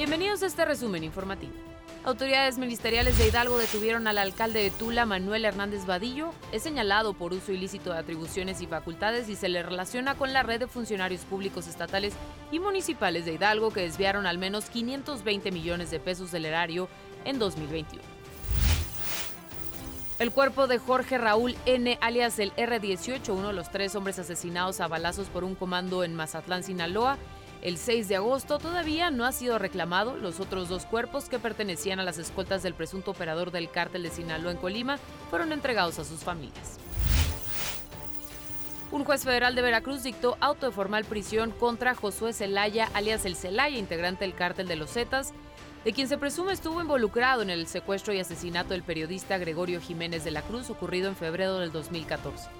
Bienvenidos a este resumen informativo. Autoridades ministeriales de Hidalgo detuvieron al alcalde de Tula, Manuel Hernández Vadillo. Es señalado por uso ilícito de atribuciones y facultades y se le relaciona con la red de funcionarios públicos estatales y municipales de Hidalgo que desviaron al menos 520 millones de pesos del erario en 2021. El cuerpo de Jorge Raúl N., alias el R-18, uno de los tres hombres asesinados a balazos por un comando en Mazatlán, Sinaloa, el 6 de agosto todavía no ha sido reclamado. Los otros dos cuerpos que pertenecían a las escoltas del presunto operador del cártel de Sinaloa en Colima fueron entregados a sus familias. Un juez federal de Veracruz dictó auto de formal prisión contra Josué Zelaya, alias el Celaya, integrante del cártel de los Zetas, de quien se presume estuvo involucrado en el secuestro y asesinato del periodista Gregorio Jiménez de la Cruz ocurrido en febrero del 2014.